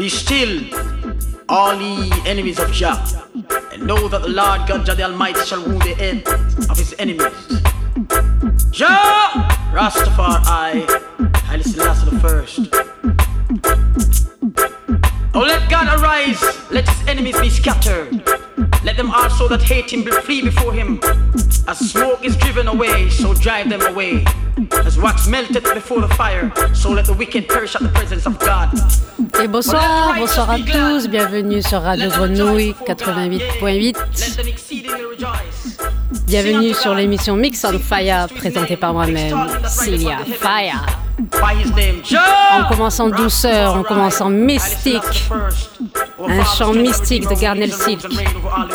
Be still, all ye enemies of Jah, and know that the Lord God Jah the Almighty shall wound the end of his enemies. Jah, Rastafari, Haile Selassie the first. Oh, let God arise, let his enemies be scattered. Let them also that hate him be flee before him. As smoke is driven away, so drive them away. As wax melted before the fire, so let the wicked perish at the presence of God. Et bonsoir, bonsoir à tous, bienvenue sur Radio Grenouille 88.8. Bienvenue sur l'émission Mix on Fire présentée par moi-même, Celia Fire. On commence en douceur, on commence en mystique. Un chant mystique de Garnet Silk.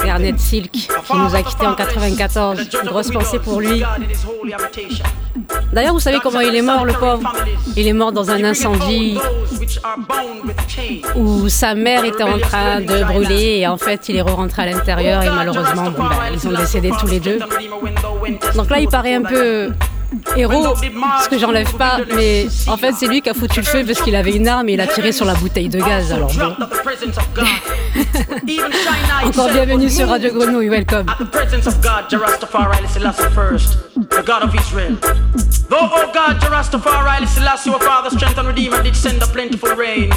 Garnet Silk qui nous a quittés en 94. Une grosse pensée pour lui. D'ailleurs, vous savez comment il est mort, le pauvre? Il est mort dans un incendie où sa mère était en train de brûler et en fait, il est rentré à l'intérieur et malheureusement, bon, ben, ils ont décédé tous les deux. Donc là, il paraît un peu héros, ce que j'enlève pas, mais en fait c'est lui qui a foutu le feu parce qu'il avait une arme et il a tiré sur la bouteille de gaz. Alors bon. Encore bienvenue sur Radio Grenouille, welcome. Though, oh God, Jarastafari, Selassie, your Father, strength and Redeemer, did send a plentiful rain,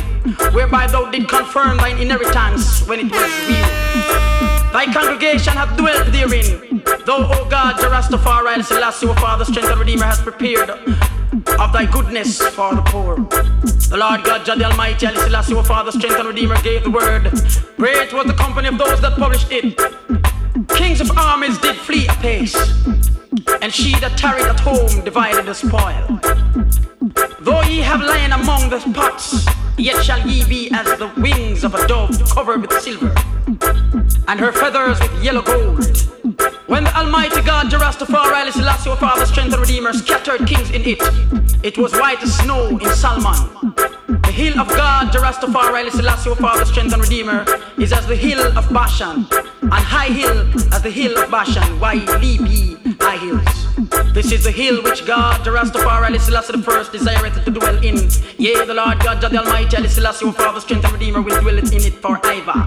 whereby thou did confirm thine inheritance when it was real. Thy congregation hath dwelt therein. Though, O God, Jah Rastafari, Selassie, your Father, strength and Redeemer, has prepared of thy goodness for the poor. The Lord God, Jah the Almighty, Haile Selassie, your Father, strength and Redeemer, gave the word. Great was the company of those that published it. Kings of armies did flee apace, and she that tarried at home divided the spoil. Though ye have lain among the pots, yet shall ye be as the wings of a dove covered with silver and her feathers with yellow gold. When the Almighty God, Jah Rastafari, Selassie, your Father, strength and Redeemer, scattered kings in it, it was white as snow in Salmon. The hill of God, Jah Rastafari, Selassie, your Father, strength and Redeemer, is as the hill of Bashan, and high hill as the hill of Bashan. Why ye high hills? This is the hill which God, Jah Rastafari, Selassie the first, desireth to dwell in. Yea, the Lord God, the Almighty, Selassie, your Father, strength and Redeemer, will dwell in it forever.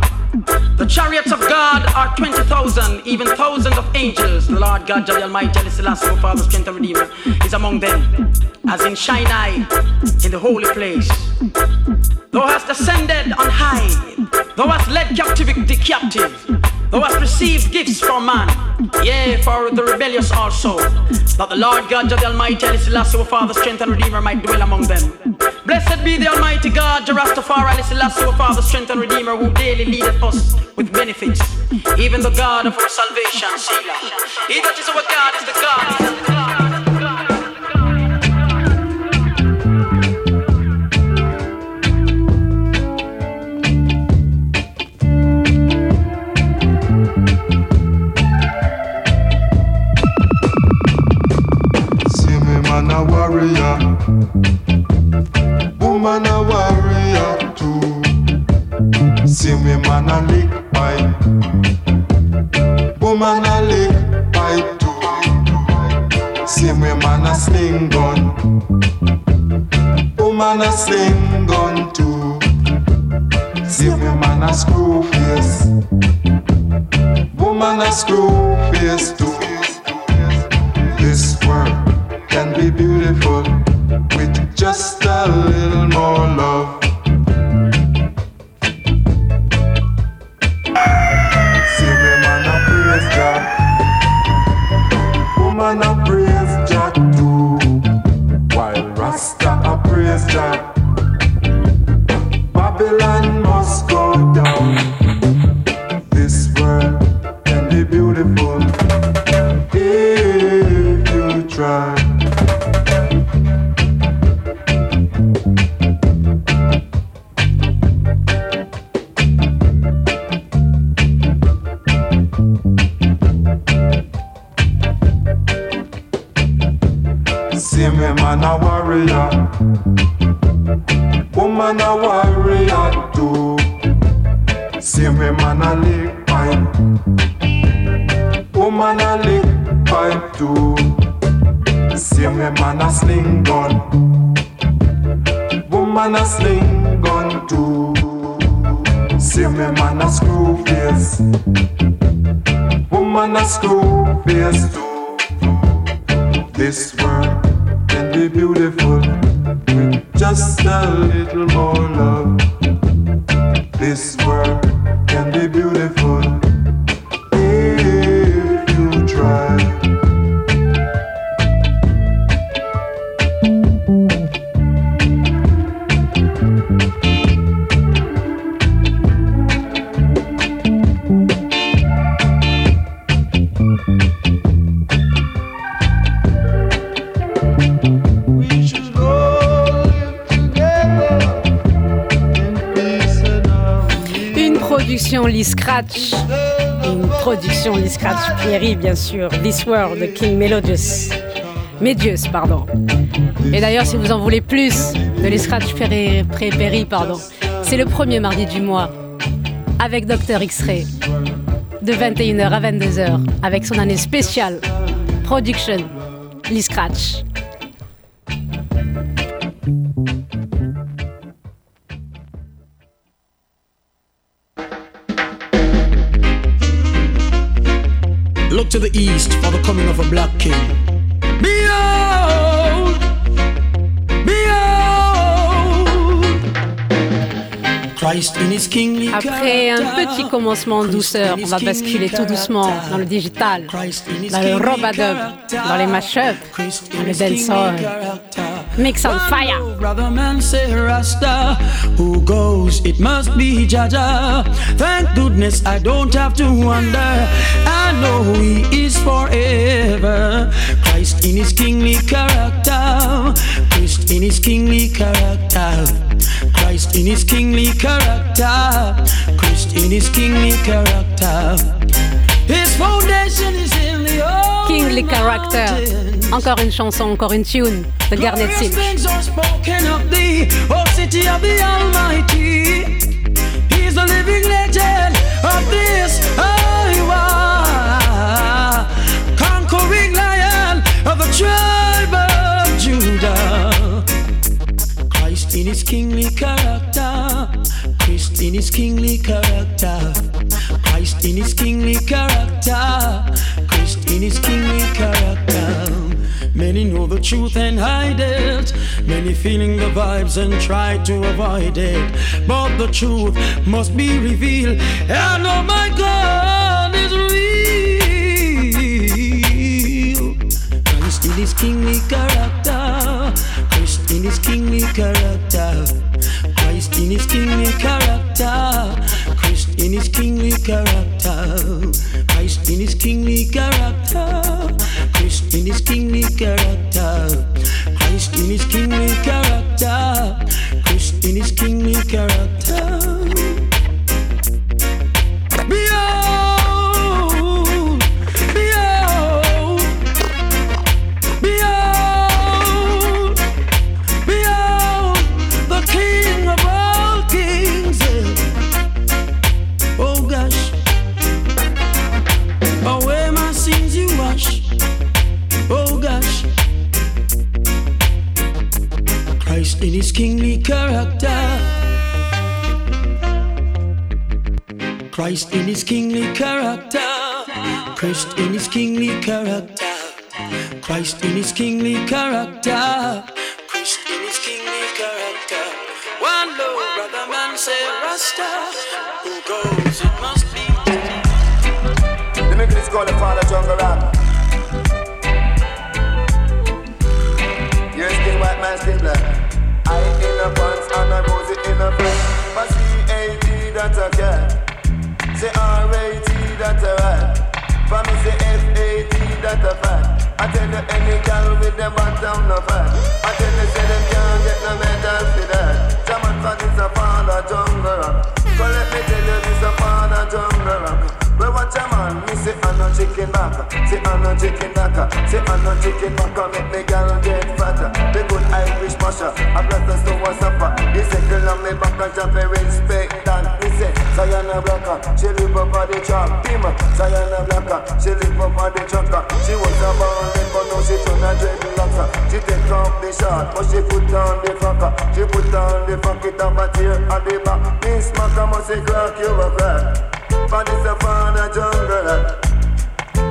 The chariots of God are 20,000, even thousands of angels. The Lord God, the Almighty, Selassie, your Father, strength and Redeemer, is among them, as in Sinai, in the holy place. Thou hast ascended on high, thou hast led captivity captive, thou hast received gifts from man, yea, for the rebellious also, that the Lord God, the Almighty, Selassie, your Father, strength and Redeemer, might dwell among them. Blessed be the Almighty God, Jah Rastafari, Selassie, your Father, strength and Redeemer, who daily leadeth us with benefits, even the God of our salvation, Selah. He that is our God is the God. a Woman a screw face too. This world can be beautiful with just a little more love. This world Lee Scratch. Une production Lee Scratch Pierry, bien sûr. This World King Melodious. Medius, pardon. Et d'ailleurs, si vous en voulez plus de Lee Scratch Perry, pardon, c'est le premier mardi du mois avec Dr. X-Ray de 21h à 22h avec son année spéciale Production Lee Scratch. The east for the coming of a black king. Behold, behold, Christ in his kingly Après un petit commencement en douceur, on va basculer tout doucement dans le digital, dans le robadub, dans les mashups, dans le dancehall. Mix on fire. Brother man say Rasta, who goes? It must be Jaja. Thank goodness I don't have to wonder. I know He is forever. Christ in His kingly character. Christ in His kingly character. Christ in His kingly character. Christ in His kingly character. His foundation is in the old Kingly character. Encore une chanson, encore une tune de Garnet Silk. He's the living legend of this Iowa. Conquering lion of the tribe of Judah. Christ in his kingly character. Christ in his kingly character. Christ in his kingly character. Christ in his kingly character. Many know the truth and hide it. Many feeling the vibes and try to avoid it. But the truth must be revealed. And oh my God is real. Christ in his kingly character. Christ in his kingly character. Christ in his kingly character. Christ in his kingly character. Christ in his kingly character. Christ in his kingly character. Christ in his kingly character. Christ in his kingly character. Christ in his kingly character. Christ in his kingly character. Christ in his kingly character. Christ in his kingly character. One low brother man say Rasta. Who goes? It must be. Let me this call the father jungle rap. You're still white man, still black. I in a pants and a rosy in a front. But C-A-T that a cat. Say R-A-T that a rat. For me say F-A-T that a fat. I tell you any girl with them bottom no fat. I tell you say them can't get no medal for that. German fan is a father jungle rock. So let me tell you this a father jungle rock. Well, watch a man, me say I'm no chicken back. Say I'm no chicken back. Say I'm no chicken back. Make me girl get fatter. The good Irish masher. I bless us to a supper. He say girl on me back and jump respect that. Me say Sayana Blacker. She live up on the chop. Him Sayana Blacker. She live up on the trucker. She was a born but now she turn a dreadlocks. She take off the shot. but she put on the fucker. She put on the fuck it up a tear at the back. Miss Maca must say crack you a crack. But it's a father jungle.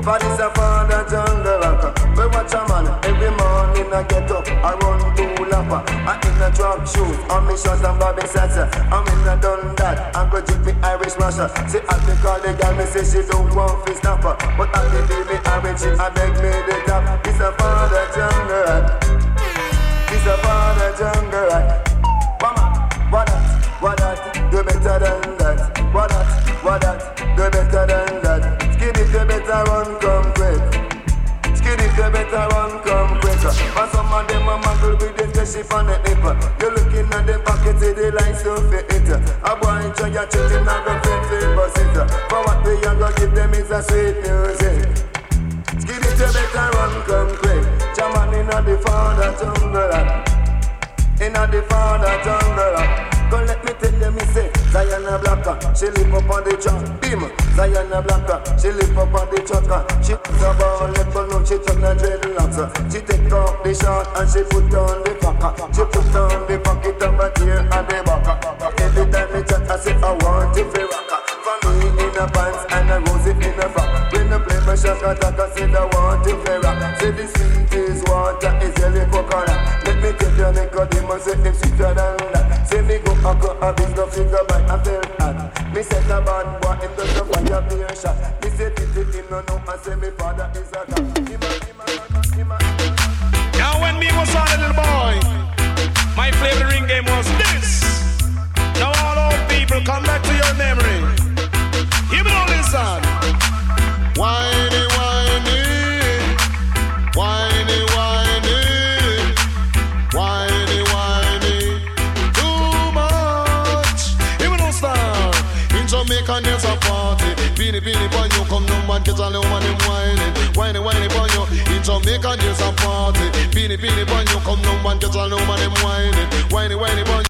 For this a father jungle. Rock We watch a man every morning I get up I run to lapper I in a drop shoes On me shorts and Bobby Sasser. I'm in a done that I go drink me Irish masher See I be call the girl Me say she don't want to stop her. But I be leave me orange I beg me the top. This a father jungle. Rock This a father jungle. Rock Mama, what that, what that? Do better than that. What that, what that Do better than that Skinny, you better run, come quick. Skinny, you better run, come quick. And some of them a muggle with the spaceship on the hip. You looking at them pockets, see the lights to fit it. A boy enjoy your children, not go fit fit. For what we are gonna give them is a sweet music. Skinny, you better run, come quick. Jaman inna the father jungle, inna the father jungle. Go let me tell you, me say Zion Blacker, uh, she live up on the track Beam, Zion Blacker, uh, she live up on the track uh. She put a ball, let go know she turn her dreadlocks She take off the short and she put on the packer She put on the pocket of a tear and the backer Every time me chat, I say I want to rock For me in a pants and a rose in a frock. When I play my shot attack, I say I want to rock. Say the sweet is water, is yellow coconut. Let me tell you, Nicodemus, say him sweeter than that. Say me go I go a big no figure by a fair hat. Me set a bad boy him does a fire be a shot. Me say titi him no know I say me father is a god. Now when me was a little boy, my favorite ring game was this. Now all old people come back to your memory. Give me all listen. Whiny, get all the woman them whining. Whiny, whiny, boy, you. In Jamaica there's a party. Beanie, beanie, boy, you come no man, get all the woman them whining. Whiny, whiny, boy.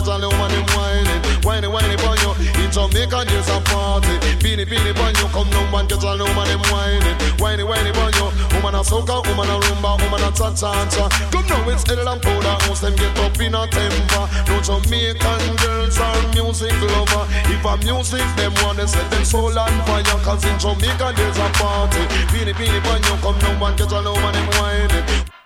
Get all the woman them whining. Whiny, whiny, boy, you. In Jamaica there's a party. Beanie, beanie, boy, you come no man, get all the woman them whining. Whiny, whiny, boy, you. Woman a soca, woman a rumba, woman a cha-cha-cha. Come now, it's Edel and Powder House, them get up in a temper. No Jamaican girls are music lover. If a music, them want to set them soul on fire. Cause in Jamaica there's a party. Beanie, beanie, boy, you come no man, get all the woman them whining.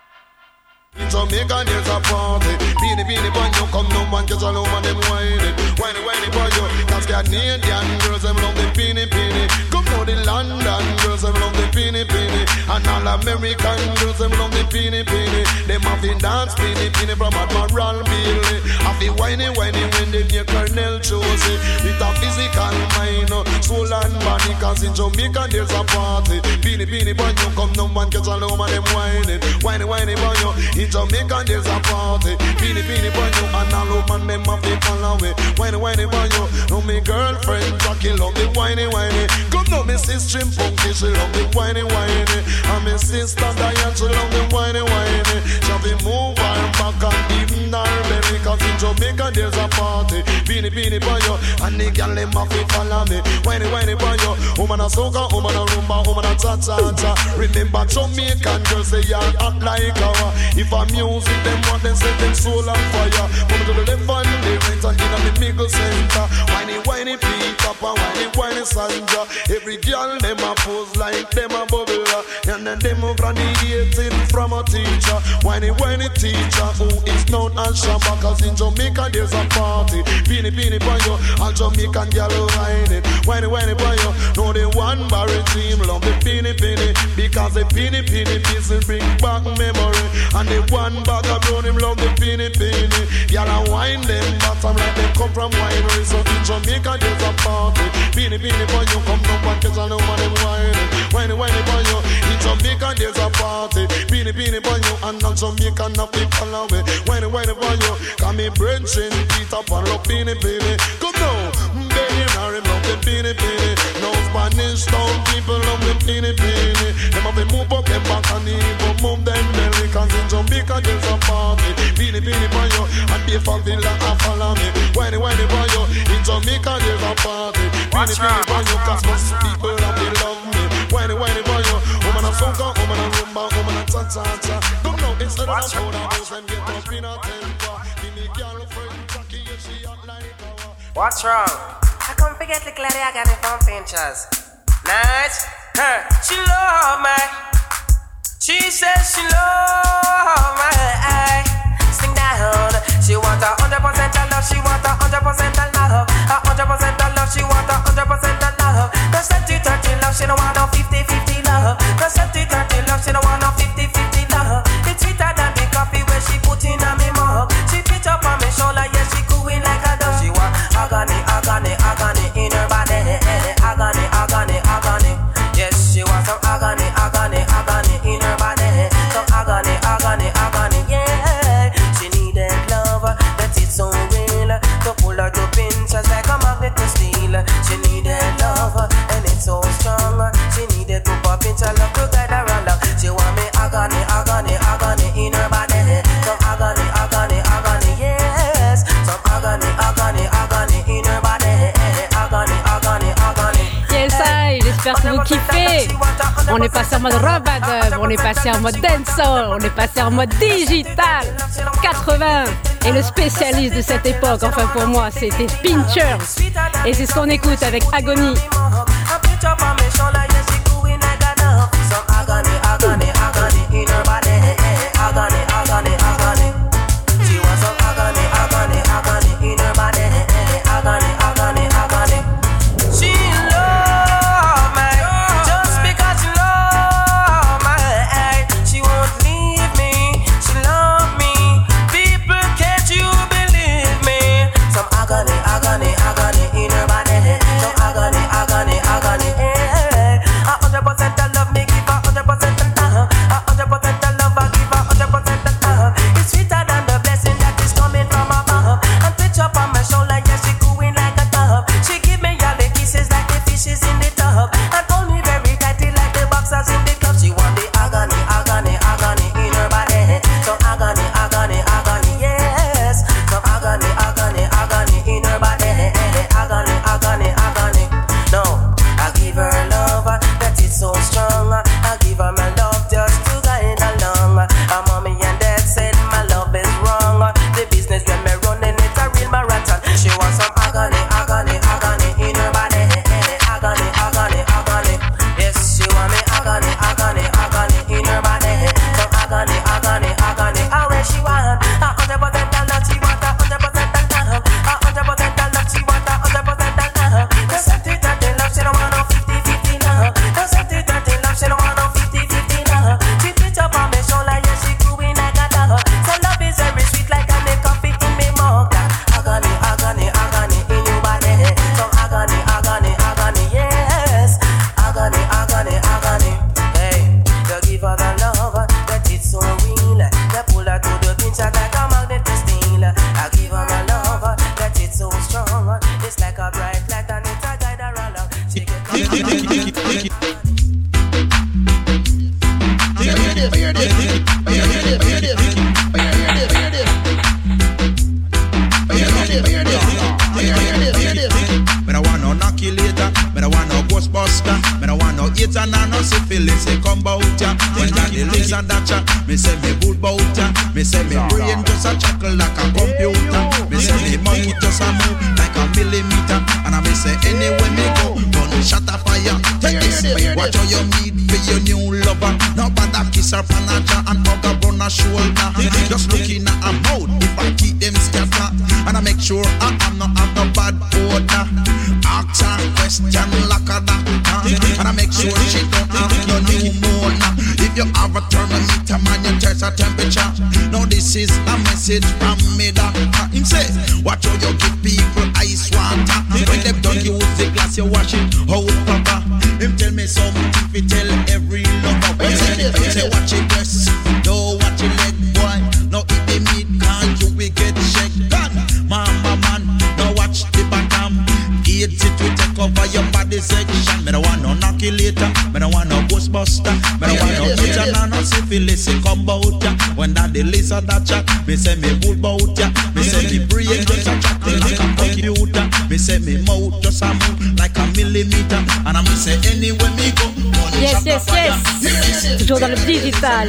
In Jamaica there's a party. Beanie beanie boy you come no man get all over them whining. Whiny whiny boy you Cause Canadian girls them love the beanie beanie. Come now the London girls them love the beanie beanie. And all American girls them love the beanie beanie. Them have the dance beanie beanie from Admiral Bailey. Have the whiny whiny when they hear Colonel Josie. With a physical mind uh, soul and body Cause in Jamaica there's a party. Beanie beanie boy you come no man get all over them whining. Whiny whiny boy you in Jamaica there's a party Beanie beanie boy you and all woman them have to follow away Whiny whiny boy you No me girlfriend Jackie love the whiny whiny. Come now me sister Punky she love the whiny whiny. And me sister Diane she love the whiny whiny. She to move her back and even her belly Cause in Jamaica there's a party. Beanie beanie boy you And the girl them have to follow me. Whiny whiny boy you Woman a soca, woman a rumba, woman a cha-cha-cha. Remember Jamaican girls they are hot like our If a music them want them set them soul on fire. Move to the left and the right and in the middle center. Whiny whiny Peter Pan, whiny whiny Sandra Every girl them a pose like them a bubble. And then them graduated from a teacher. Whiny whiny teacher who is known as Shabba Cause in Jamaica there's a party. Beanie beanie boy yo All Jamaican girl whine it, for you. Know the one barry team love the pinny pinny because the pinny pinny pieces bring back memory, and the one bag of brown him love the pinny pinny. Girl I wine them bottom like they come from winery. So in Jamaica there's a party, pinny pinny for you. Come come back 'cause I know what them whine it, it for you. In Jamaica there's a party, pinny pinny for you, and on Jamaica no away, whine it, whine it for you. Come me bridging Peter Pan love pinny pinny. Come now, I love the pinny. No Spanish town people love the. Them have move up them back and even move them belly. Cause in Jamaica there's a party. Pinny pinny for you, and be for villa and follow me. Whiny whiny in Jamaica there's a party. Pinny pinny for you, cause most people they love me. Whiny whiny woman a soca, woman a rumba, woman a cha cha cha. Instead of a powder house, them get up in a temper. I come forget the lady I got it from Pinchers. Nice. Huh. She love me. She says she love me. Sing down. She want a hundred percent of love. She want a hundred percent of love. A hundred percent of love. She want a hundred percent of love. No 70 30 love. She don't want no 50 50 love. No 70 30 love. She don't want no 50 50 love. It's sweeter than the coffee where she put in on me mug. She pitch up on me shoulder. Yeah, she cooing like a agony, agony, agony in her body. Agony, agony, agony. Yes, she wants some agony, agony, agony in her body. Some agony, agony, agony. Yeah, she needed love that is so real. To pull her to pinches like a magnet to steel. She needed love and it's so strong. She needed to pop pinch her love que vous kiffez. On est passé en mode rub on est passé en mode dancehall, on est passé en mode digital. 80. Et le spécialiste de cette époque, enfin pour moi, c'était Pinchers. Et c'est ce qu'on écoute avec Agony. Strong. It's like a bright light and it's a guide her along. She get Me no want no knockulator, me no want no ghostbuster, me no want no hater, nah no syphilis. They come bout ya. When Johnny listen that ya, me say me good bout ya. Me say me brain just a chuckle like a. anywhere me go, gun shot a fire. Take this, watch how you meet for your new lover. No bother kiss her panacha and hug her on her shoulder. Just looking at her mouth if I keep them scatter, and I make sure Dans le digital.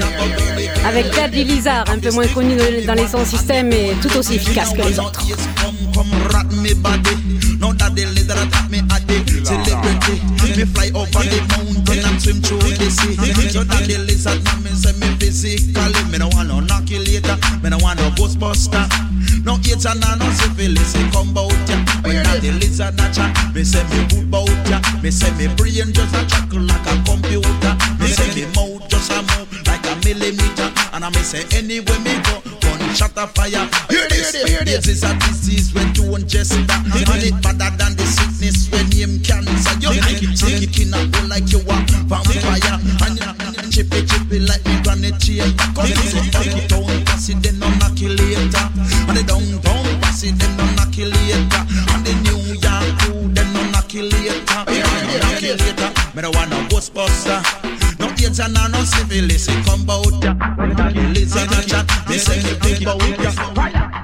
Avec Daddy Lizard, un peu moins connu dans les sons systèmes, mais tout aussi efficace que les autres. Like. And I me say anywhere me go shut a fire. Hear this, hear this. Is a disease when you just that. And it better than the sickness when you cancer. You like it, take it in a hole like you are vampire. And you chippy chippy like me granny chain. Cause it's a funky town, pass it then on you later. And the downtown, pass it then on you later. And the New York crew, then on knock you later. Knock you later. Me don't want no Ghostbuster. AIDS and no syphilis, it come bout ya. Listen and chat, me say me think bout ya.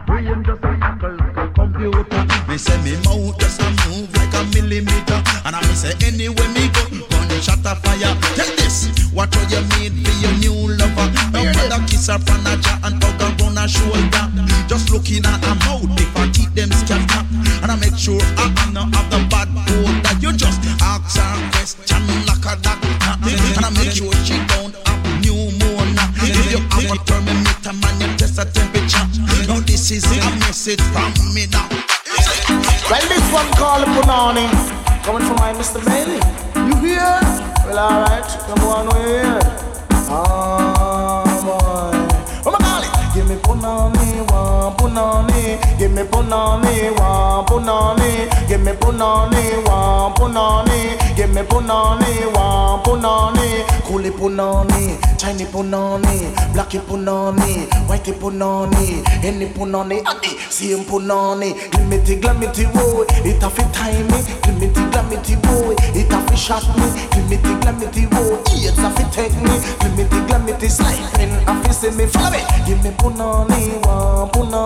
Brain just a knuckle like a computer. Me say me mouth just a move like a millimeter. And I me say anywhere me go, gun shot a fire. Tell this, what do you need for your new lover? No mother kiss her from a jaw and hug her on her shoulder. Just looking at her mouth, if I keep them scatter. And I make sure I not have the bad odor. You just ask her question like a doctor. And I make sure she don't have pneumonia. If you have a thermometer, man, you test the temperature. Now this is a message from me now. Well, this one called Punani, coming from my Mr. Bailey. You hear? Well, alright, come on, we hear. Ah, boy. Oh, my golly, give me Punani, Punani, give me Punani, one Punani, give me Punani, one Punani, give me Punani, one Punani, Coolie Punani, Chinese Punani, Blackie Punani, Whitey Punani, any Punani, Adi, same Punani, Glimity, Glamity, boy, it a fit time me, Glimity, Glamity, boy, it a fit shot me, Glimity, Glamity, boy, it's a fit take me, Glimity, Glamity, sliding, a fit see me, follow me, give me Punani, one Punani,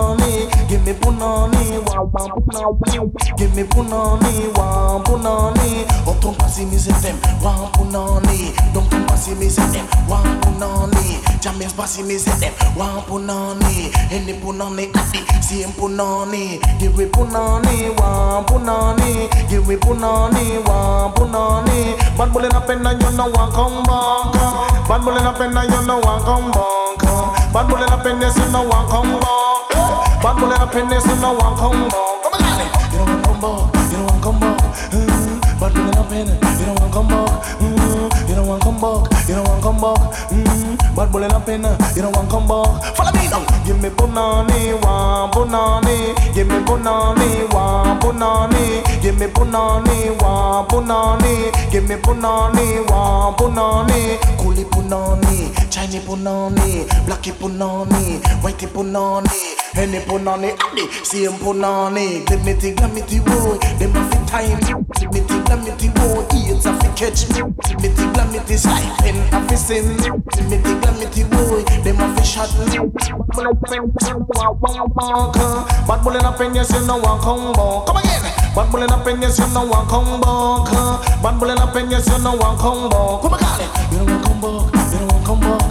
give me Punani, one Punani, give me Punani, one Punani, oh don't pass me say them, one Punani, don't pass me say them, one Punani, Jammy's pass me say them, one Punani, any Punani, adi, same Punani, give me Punani, one Punani, give me Punani, one Punani, bad bullet up and you know one come back, bad bullet up and you know one come back, bad bullet up and you know one come back, bad bullet up and know one come back, come on, you know one come back, you know one come back, mm, bad bullet up and you know one come back, mm, you know one come back, you know one come back, mm, bad bullet up and you know one come back, follow me now, give me punani, one punani, give me punani, one punani, give me punani, one punani, give me punani, one punani, coolie punani, Chinese punani, blackie punani, whitey punani, any punani, adi, same punani, glimity, glamity, boy, them a fit time, glimity, glamity, boy, it's a fit catch. Me, glimity, glamity, sliding, a fit sin, glimity, glamity, boy, them a fit shot me, bad bullet up in yes, you know one come come again, bad bullet up in yes, you know one come back, bad bullet up in yes, you one come back, come again, you know one come back, you know one come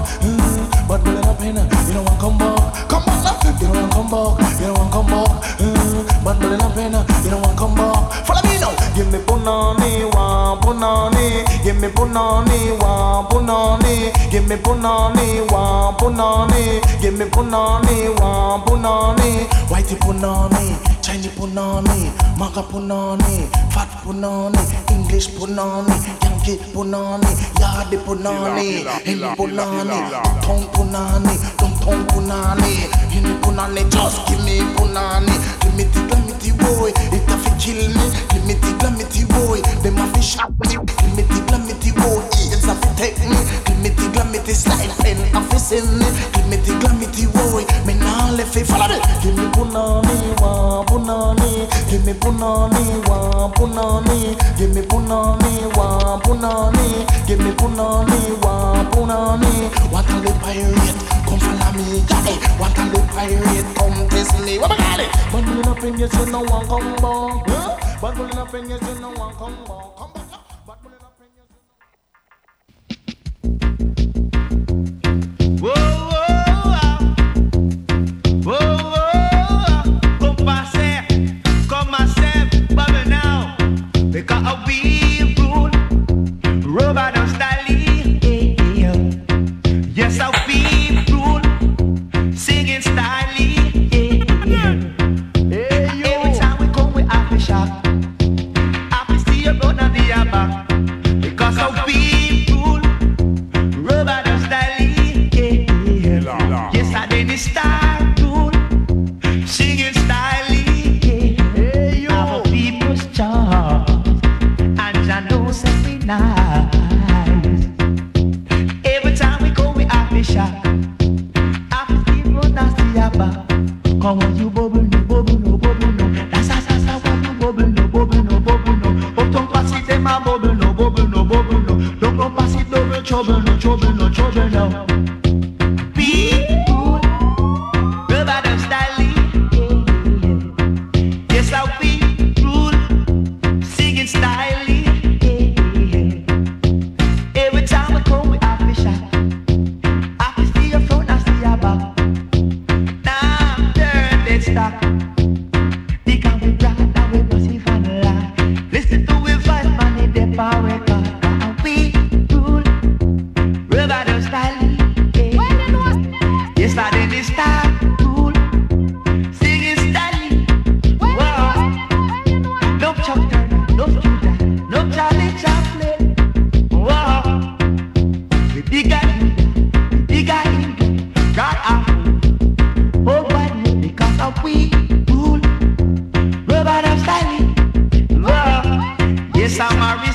you know one come back, you know one come back, mm, bad bullet up in, you know one come back, follow me now, give me punani, one punani. give me punani, one punani, give me punani, one punani, give me punani, one punani, whitey punani, Chinese punani, maga punani, fat punani, English punani, Yankee punani, Yadi punani, Hindi punani, Tong punani, Tong Tong punani, Hindi punani, just give me punani, give me the, the boy, it a fi kill me, give me the, the boy, them a fi shot me, give me the, the boy, it's a fi take me, give me the, the slide pen, a fi send me, give me the, the boy, me nah left it, follow me, give me punani, wa punani, give me punani, wa punani, give me punani, wa punani, give me punani, wa punani, what a the pirate, come follow me, Johnny, what a the pirate, come test me, what got it, but me not bring you, no one come back, huh? but me not bring you, no one come back, come back, but me not bring you, so Whoa, because we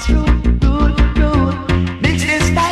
Rule, rule. Mix this styling.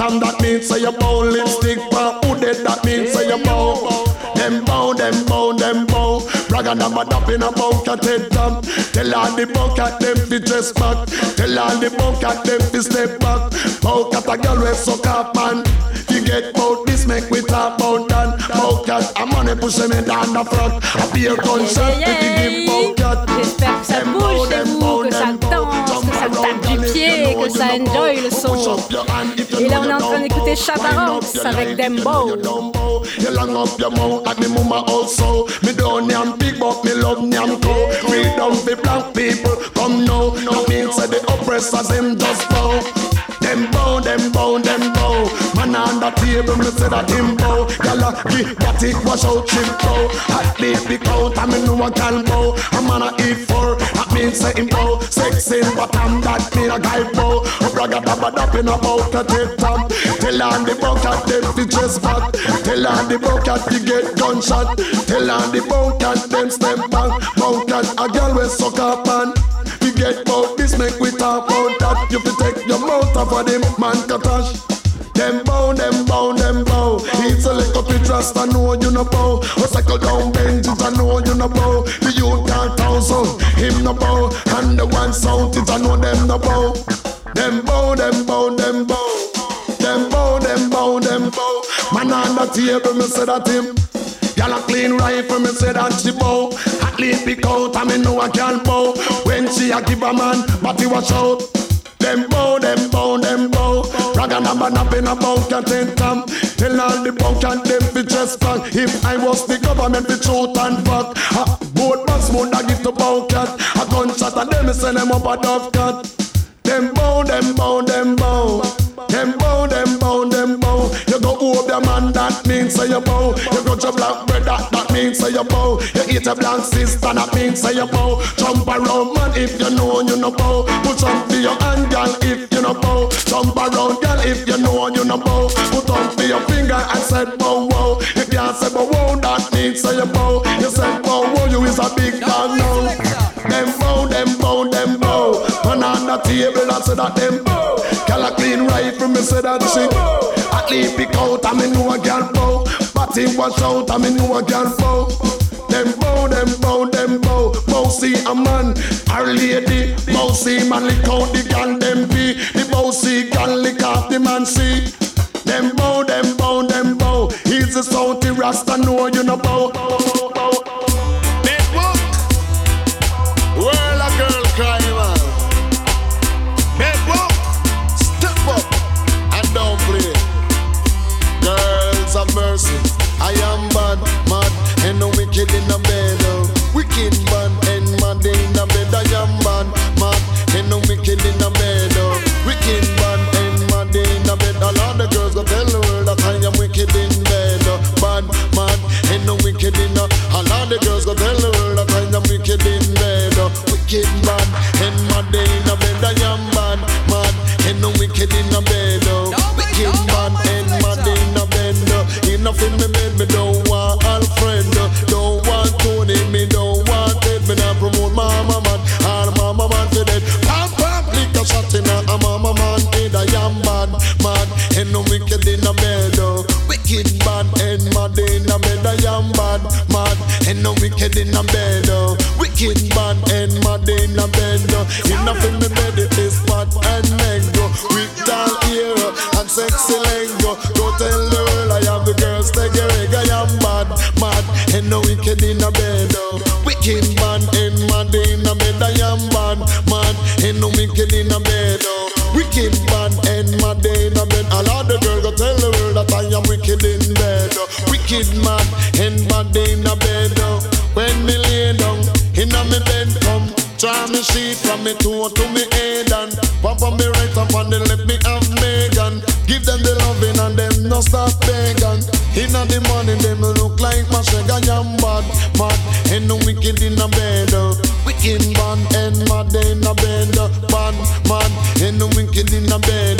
Bottom, that means say you bow. Lipstick for who dead, that means say you bow. Them bow, them bow, them bow. Brag and I'm a dap in a bucket head top. Tell all the bucket them fi dress back. Tell all the bucket them fi step back. Bucket a girl we suck up man. You get bout this make we talk about that. Bucket a money push me down the front. A beer Hey, we hey, give. J'espère que ça bouge chez vous, que ça danse, que ça tape du pied. que ça enjoy le son. Et là, on est en train d'écouter avec Dembo. You long up your mouth like me mama also. Me don't name big but me love name co. Freedom for black people come now. Means that the oppressors them just bow. Them bow, them bow, them bow. Man on the table, me say that him bow. Gyal give that it wash out chip bow. Hot baby count, I me know a gal bow. A man a eat for, that means say him bow. Sexy, but I'm that me a guy bow. A bragga dabba dap in a bow to take top. Tell on the bucket, them fi just fat. Tell on the bucket, you get gunshot. Tell on the bucket, them step back. Bucket, a girl with suck up and. We get bout this, make we talk about that. You fi take your mouth off of them, man, katash. Them bow, them bow, them bow. It's a up your trust, I know you no bow. Or cycle down benches, I know you no bow. The youth can't thousand, him no bow. And the one sound it, I know them no bow. Them bow, them bow, them bow. Them bow, them bow, them bow. Man on the table, me say that him. Y'all a clean rifle, me say that she bow. Least pick out, I me know I can bow. When she a give a man, but he watch out. Them bow, them bow, them bow. Ragga number napping about your ten tam. Tell all the punk and them fi just back. If I was the government, fi truth and fuck. A boat bus would I give to bow cat. A gunshot and them send them up a dove cat. Them bow, them bow, them bow. Them bow, the man, that means say you bow. You go to black bread, that, that means say you bow. You eat a black sister, that means say you bow. Jump around, man, if you know you no bow. Put some to your hand, girl, if you no bow. Jump around, girl, if you know you no bow. Put on to your finger and said bow wow. You can't say bow wow, that means say you bow. You said bow wow, you is a big dog now. Them bow, them bow, them bow. Man on the table, I say that them bow. Girl a clean rifle, me say that shit. At least pick out, I me know a girl bow. But him watch out, I me know a girl bow. Them bow, them bow, them bow. Bow see a man, a lady. Bow see man lick out the gun, them be. The bow see gun lick off the man see. Them bow, them bow, them bow. He's a Saudi Rasta, know you know bow. Network. Wicked in the. All of the girls go tell the world that I am wicked in bed. oh. Wicked bad and mad in the bed. I am bad, mad, and no wicked in the bed. And no wicked in the bed. oh. Wicked bad and mad in the bed. oh. Enough in me bed, it is fat and mango. With tall ear and sexy lingo. Go tell the world I am the girls take a reg. I am bad, mad, and no wicked in the bed. oh. Wicked bad and mad in the bed. I am bad, mad, and no wicked in the bed. oh. Wicked bad and mad in the bed. All of the girls go tell the world that I am wicked in bed. Oh. Wicked mad and mad in the me sheet from me toe to me head and Pop on me right up and then let me have Megan Give them the loving and them no stop begging Inna the morning them look like my shag I am bad, mad And no wicked in a bed uh. Wicked bad and mad in a bed uh. Bad, mad And no wicked in a bed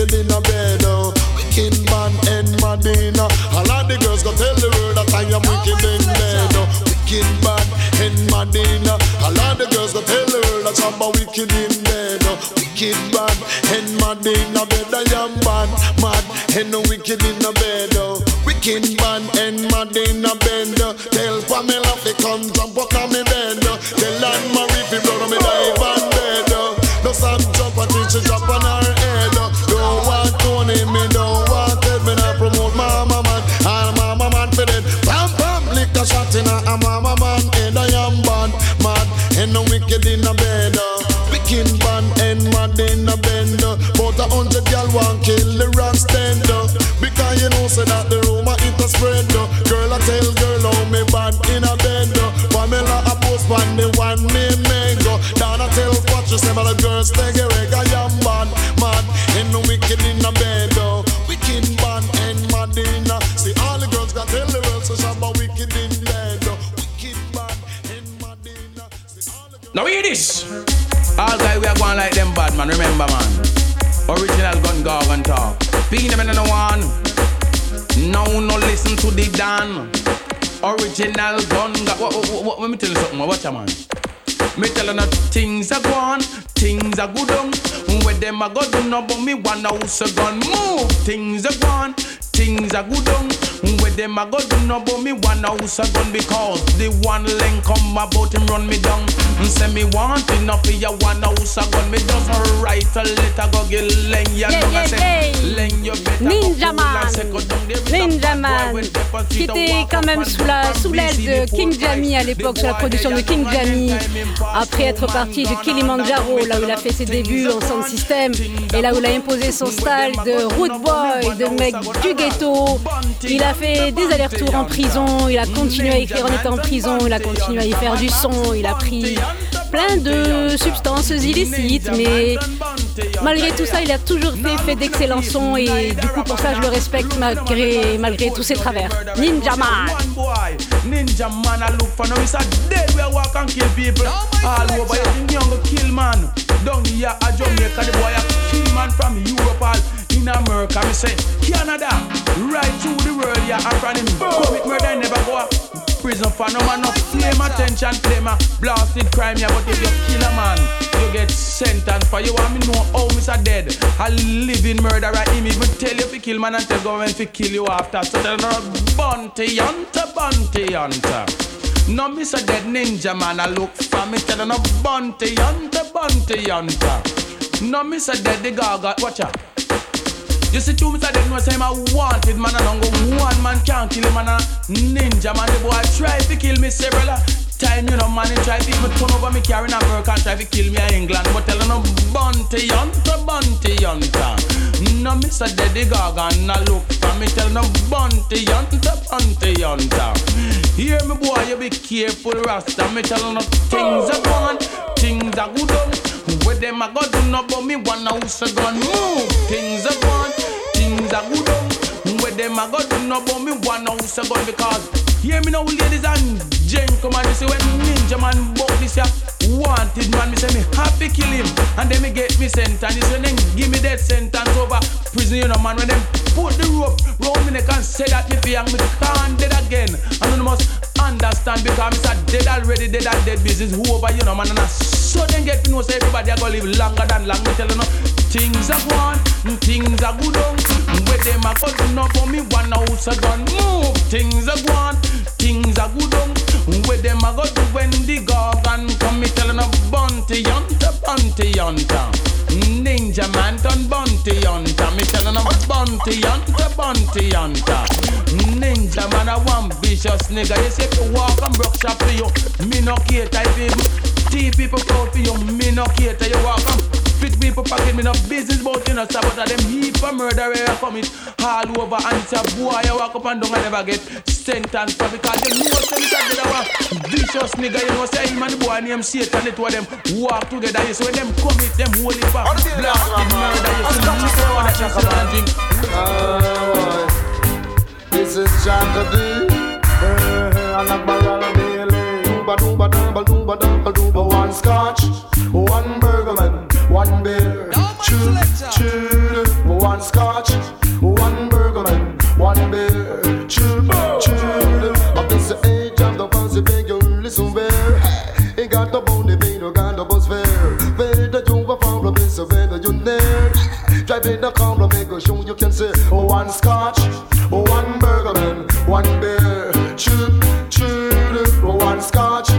Wicked in a bed uh. Wicked bad and mad in a All of the girls go tell the world that I am wicked in bed uh. Wicked bad and mad in a All of the girls go tell the world that I'm a wicked in bed uh. Wicked bad and mad in bed I am bad Mad and no wicked in a bed one house a gun move. Things are gone, things are good on. Where them a go do no, but me one house a gun because the one link come about him run me down. And Say me want enough for your one house a gun. Me just write a letter qui était quand même sous la sous l'aile de King Jamie à l'époque, sur la production de King Jamie, après être parti de Kilimanjaro, là où il a fait ses débuts en sound system, et là où il a imposé son style de root boy, de mec du ghetto. Il a fait des allers-retours en prison, il a continué à écrire en étant en prison, il a continué à y faire du son, il a pris plein de substances illicites, mais malgré tout ça, il a toujours fait, fait d'excellents sons et du coup pour ça je le respecte malgré, malgré tous ses travers. Ninja Man. Ninja man, I look for no. It's a dead we walk and kill people all over. You think young go kill man? Down here at Jamaica, the boy a kill man from Europe all in America. Me say Canada, right through the world, yeah. And from him commit murder, never go prison for no man. No flame attention, a blasted crime, yeah. But if you kill a man, you get sentenced for you. Want me know how Mr. Dead, a living murderer. Him even tell you you kill man and tell government to kill you after. So tell no bounty hunter, bounty hunter. No miss a dead ninja man, I look for me tell no bounty hunter, bounty hunter. No miss a dead the gaga, watch out. You see two Mr. Dead no say him a wanted man and go one man can't kill him a ninja man the boy try to kill me several time you know man he try to even turn over me carrying a work and try to kill me in England. But tell no bounty hunter bounty hunter. No Mr. The gaga I look for me. Tell no bounty hunter bounty hunter. Hear me boy you be careful Rasta. Me tell no things are gone things are good on where them a go do no but me one house a gun. Move things are gone things are good on where them a go do no but me one house a gun because hear me now ladies and gentlemen you see when ninja man buck this ya wanted man me say me happy kill him. And then me get me sentence say then give me that sentence over. Prison you know man when them put the rope round me neck and say that me and me can't dead again. And you must understand because me say dead already dead and dead. Business who over you know man and I so then get to know say everybody a go live longer than long. Me tell you no things are gone things are good on where them a go do no but me one house a gone. move things are gone things are good on where them a go do when the gorgon come me tell you bounty hunter bounty hunter. Ninja man turn bounty hunter. Me tell you bounty hunter bounty hunter. Ninja man a one vicious nigga. You say if you walk and broke shop for you me no cater if you Tea people proud for you, me no cater you walk and fit people pocket. Me no business about you know sabotage them heap of murder where you commit all over and it's a boy you walk up and down and never get sentence for because you know say. Dead a one vicious nigga you know say him and the boy named Satan it was them walk together you see when them commit them holy for blasted murder you see me say what that you sit This is Jacoby. Eh, and a barrel daily. Dooba dooba dooba dooba dooba dooba. One scotch, one burgerman, one beer. Chew, chew. One scotch, Driving the car, make a show you can say. one scotch, one burgerman, one beer. Chew. Oh, one scotch,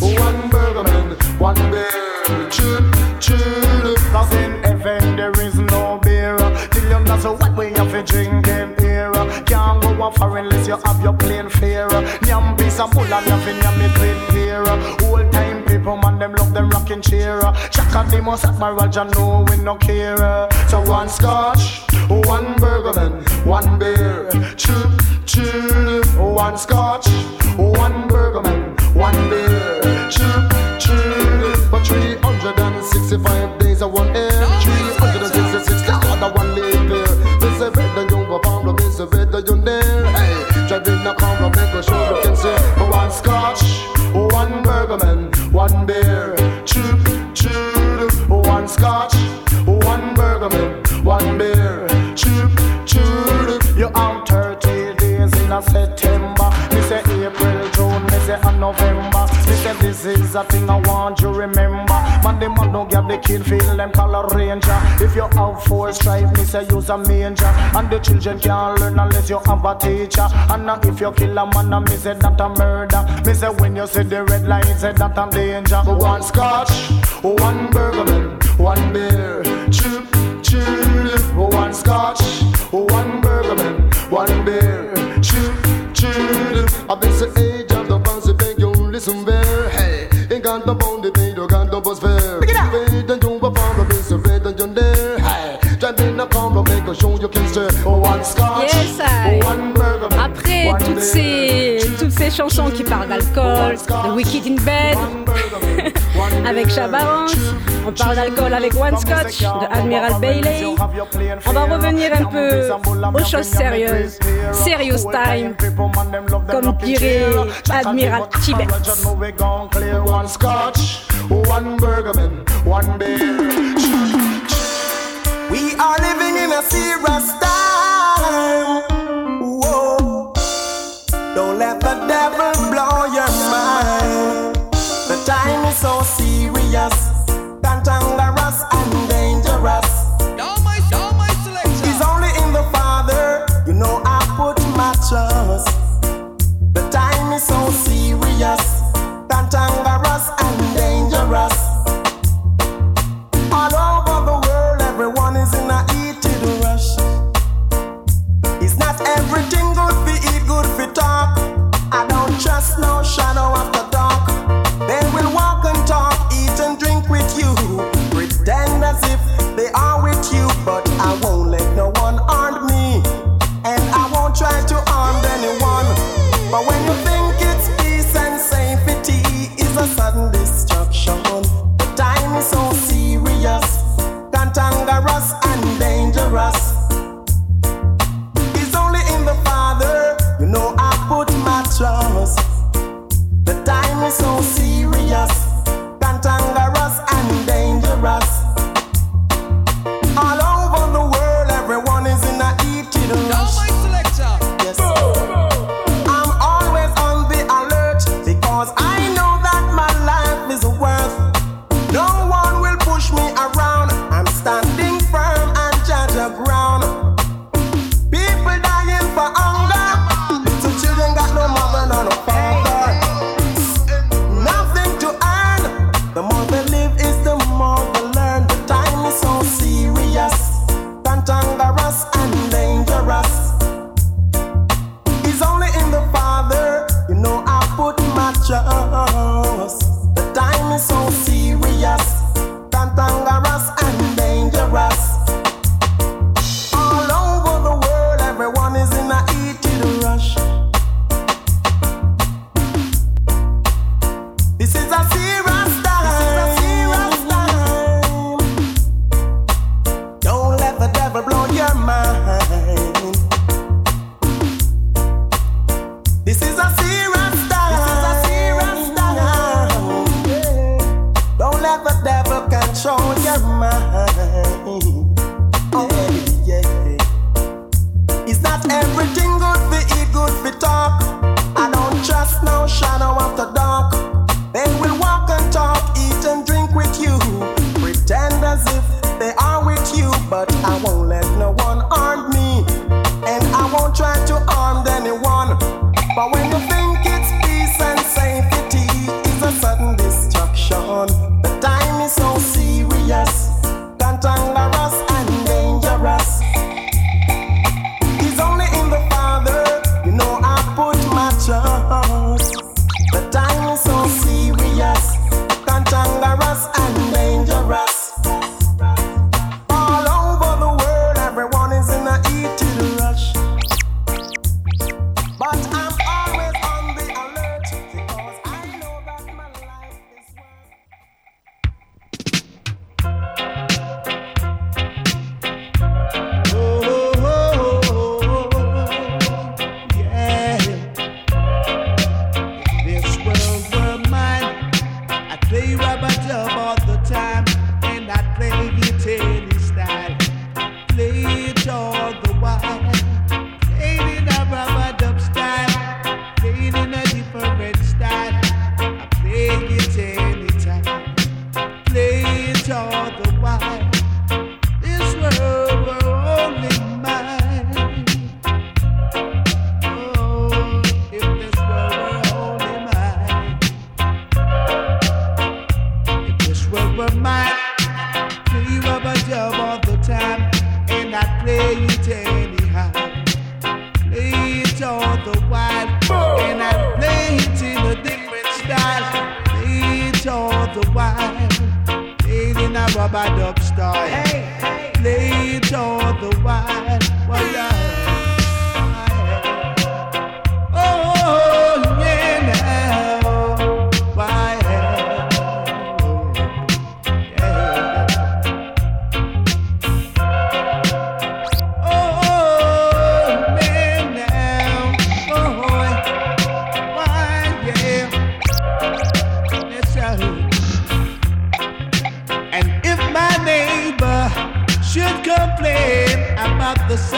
one burgerman, one beer. Chew, chew. Cause in heaven there is no beer. Till you know what way you fi drinking here. Can't go a foreign unless you have your plain fare. Nyam piece of bull and you fi nyam it with beer them rocking chair. Chaka the most admiral, John no we no care. So one scotch, one burgerman, one beer, chill, chill. One scotch, one burgerman, one beer, chill, chill. But 365 days I want it. is a thing I want you remember. Man, them man don't get the kid feel them color ranger. If you have a drive me say use a manger. And the children can't learn unless you have a teacher. And uh, if you kill a man, I me say that a murder. Me say when you see the red light, say that a danger. One scotch, one bourbon, one beer, chip, chip. One scotch, one bourbon, one beer, chip, chip. I've been saying. Yes, I. Après toutes ces, toutes ces chansons qui parlent d'alcool, de Wicked in Bed, avec Chabarans, on parle d'alcool avec One Scotch, de Admiral Bailey. On va revenir un peu aux choses sérieuses, serious time, comme dirait Admiral Tibet. serious time. Whoa. Don't let the devil blow your mind. The time is so serious.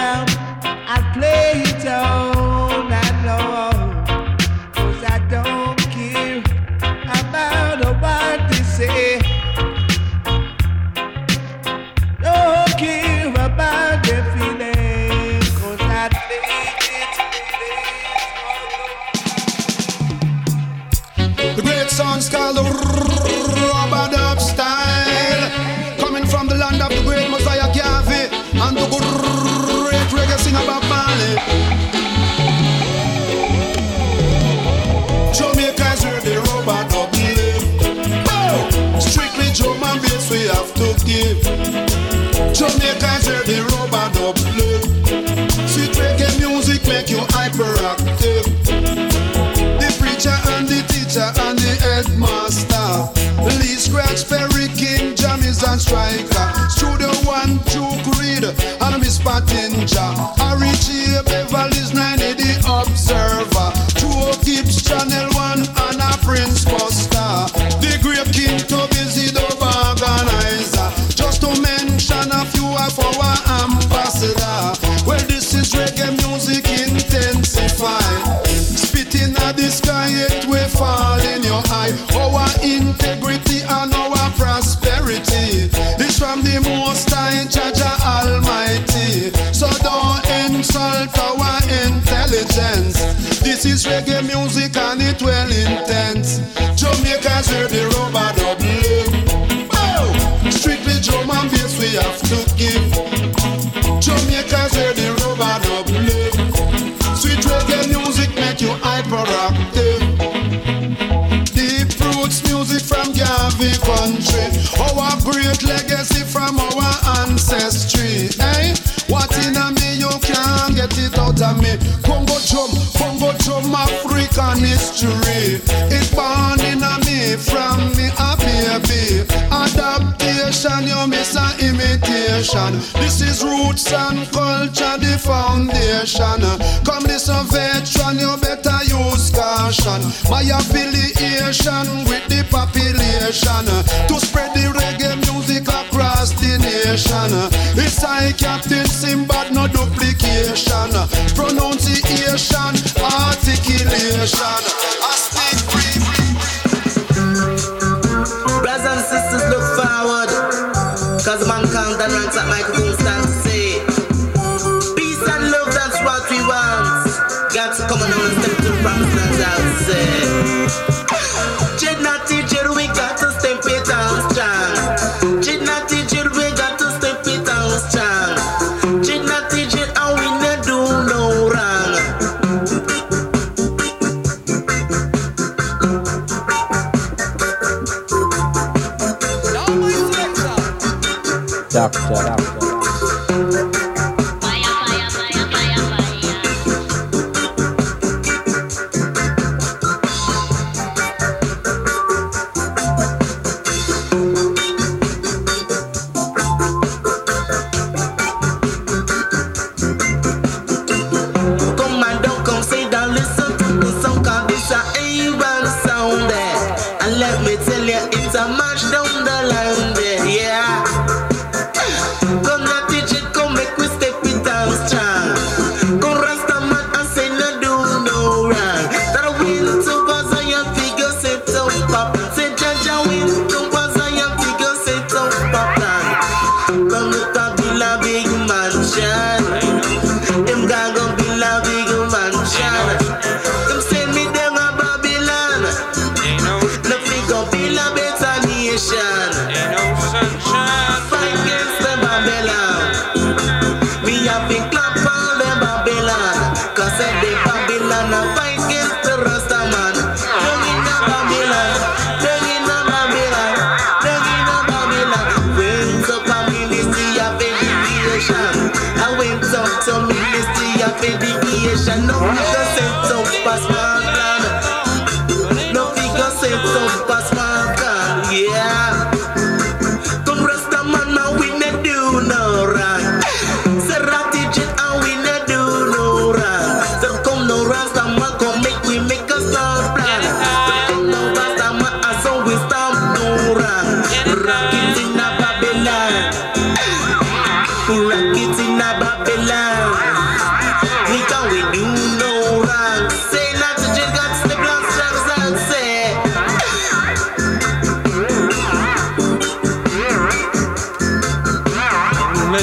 down, I play it all night long. Jamaicans hear the rubber dub play. Sweet reggae music make you hyperactive. The preacher and the teacher and the headmaster. Lee Scratch, Perry King, Jammys and Striker. Studio One, Duke Reid, and Miss Pottinger. the rubber. Sweet reggae music you hyperactive. Deep roots music from Gavi country. Our great legacy from our ancestry. Hey, what in a me you can't get it out me. Congo drum, Congo drum, African history. nation. This is roots and culture, the foundation. Come listen, veteran, you better use caution. My affiliation with the population to spread the reggae music across the nation. It's I Captain Sinbad, no duplication. Pronunciation, articulation.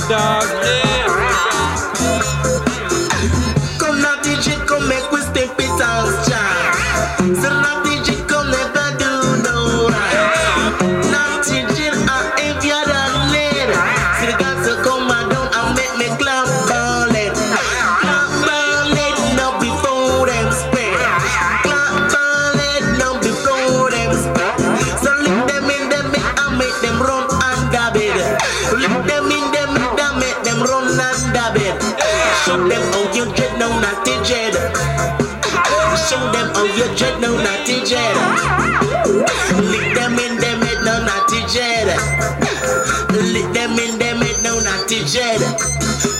dog. Yeah. Now, not. Lick them in them head not the dread. Lick them in them head not the dread.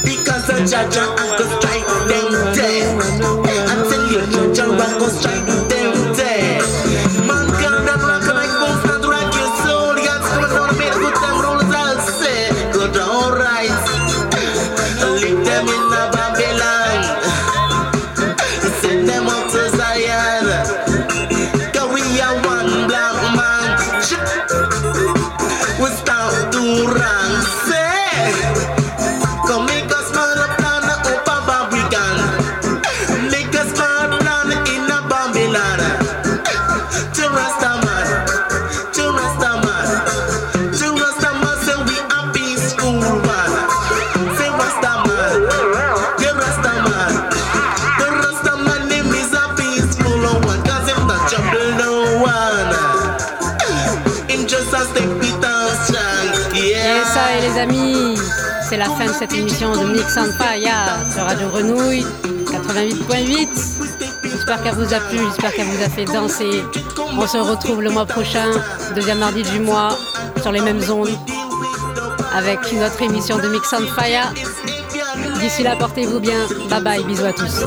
Because a judge I go strike them dead. Tell you, judge I go strike them Et ça, et les amis, c'est la fin de cette émission de Mix and Fire sur Radio Grenouille 88.8. J'espère qu'elle vous a plu, j'espère qu'elle vous a fait danser. On se retrouve le mois prochain, deuxième mardi du mois, sur les mêmes ondes, avec une autre émission de Mix and Fire. D'ici là, portez-vous bien. Bye bye, bisous à tous.